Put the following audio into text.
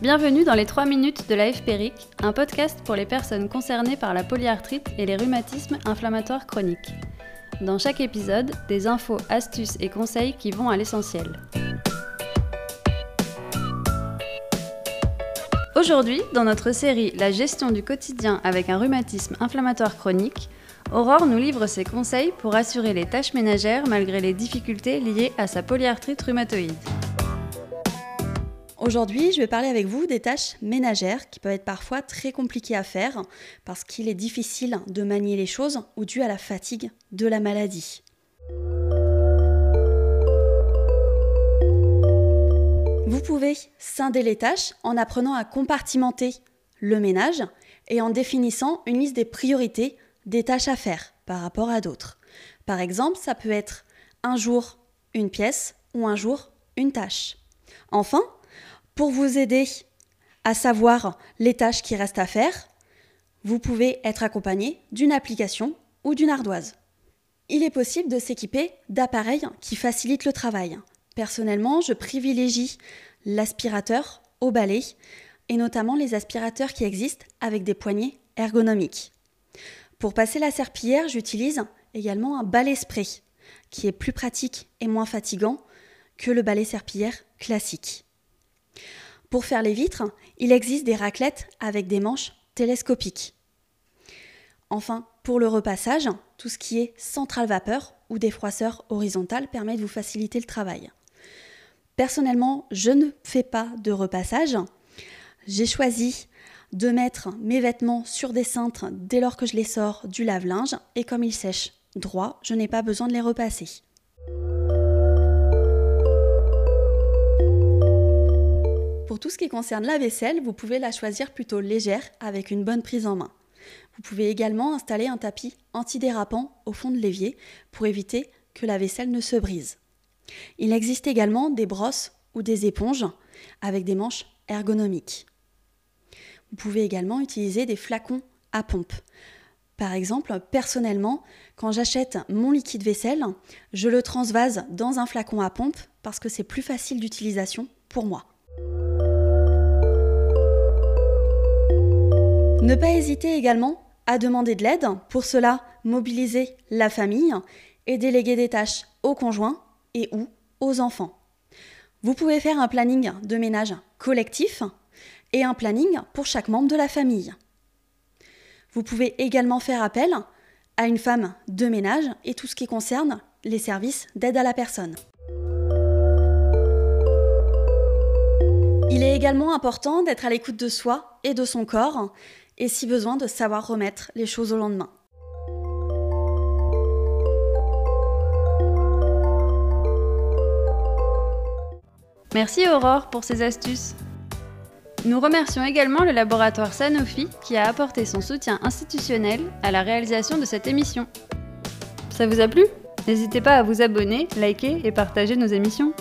Bienvenue dans les 3 minutes de la FPRIC, un podcast pour les personnes concernées par la polyarthrite et les rhumatismes inflammatoires chroniques. Dans chaque épisode, des infos, astuces et conseils qui vont à l'essentiel. Aujourd'hui, dans notre série La gestion du quotidien avec un rhumatisme inflammatoire chronique, Aurore nous livre ses conseils pour assurer les tâches ménagères malgré les difficultés liées à sa polyarthrite rhumatoïde. Aujourd'hui, je vais parler avec vous des tâches ménagères qui peuvent être parfois très compliquées à faire parce qu'il est difficile de manier les choses ou dû à la fatigue de la maladie. Vous pouvez scinder les tâches en apprenant à compartimenter le ménage et en définissant une liste des priorités des tâches à faire par rapport à d'autres. Par exemple, ça peut être un jour une pièce ou un jour une tâche. Enfin, pour vous aider à savoir les tâches qui restent à faire, vous pouvez être accompagné d'une application ou d'une ardoise. Il est possible de s'équiper d'appareils qui facilitent le travail. Personnellement, je privilégie l'aspirateur au balai et notamment les aspirateurs qui existent avec des poignées ergonomiques. Pour passer la serpillière, j'utilise également un balai spray qui est plus pratique et moins fatigant que le balai serpillière classique. Pour faire les vitres, il existe des raclettes avec des manches télescopiques. Enfin, pour le repassage, tout ce qui est centrale vapeur ou des froisseurs horizontales permet de vous faciliter le travail. Personnellement, je ne fais pas de repassage. J'ai choisi de mettre mes vêtements sur des cintres dès lors que je les sors du lave-linge et comme ils sèchent droit, je n'ai pas besoin de les repasser. Pour tout ce qui concerne la vaisselle, vous pouvez la choisir plutôt légère avec une bonne prise en main. Vous pouvez également installer un tapis antidérapant au fond de l'évier pour éviter que la vaisselle ne se brise. Il existe également des brosses ou des éponges avec des manches ergonomiques. Vous pouvez également utiliser des flacons à pompe. Par exemple, personnellement, quand j'achète mon liquide vaisselle, je le transvase dans un flacon à pompe parce que c'est plus facile d'utilisation pour moi. Ne pas hésiter également à demander de l'aide. Pour cela, mobiliser la famille et déléguer des tâches aux conjoints et ou aux enfants. Vous pouvez faire un planning de ménage collectif et un planning pour chaque membre de la famille. Vous pouvez également faire appel à une femme de ménage et tout ce qui concerne les services d'aide à la personne. Il est également important d'être à l'écoute de soi et de son corps et si besoin de savoir remettre les choses au lendemain. Merci Aurore pour ces astuces. Nous remercions également le laboratoire Sanofi qui a apporté son soutien institutionnel à la réalisation de cette émission. Ça vous a plu? N'hésitez pas à vous abonner, liker et partager nos émissions.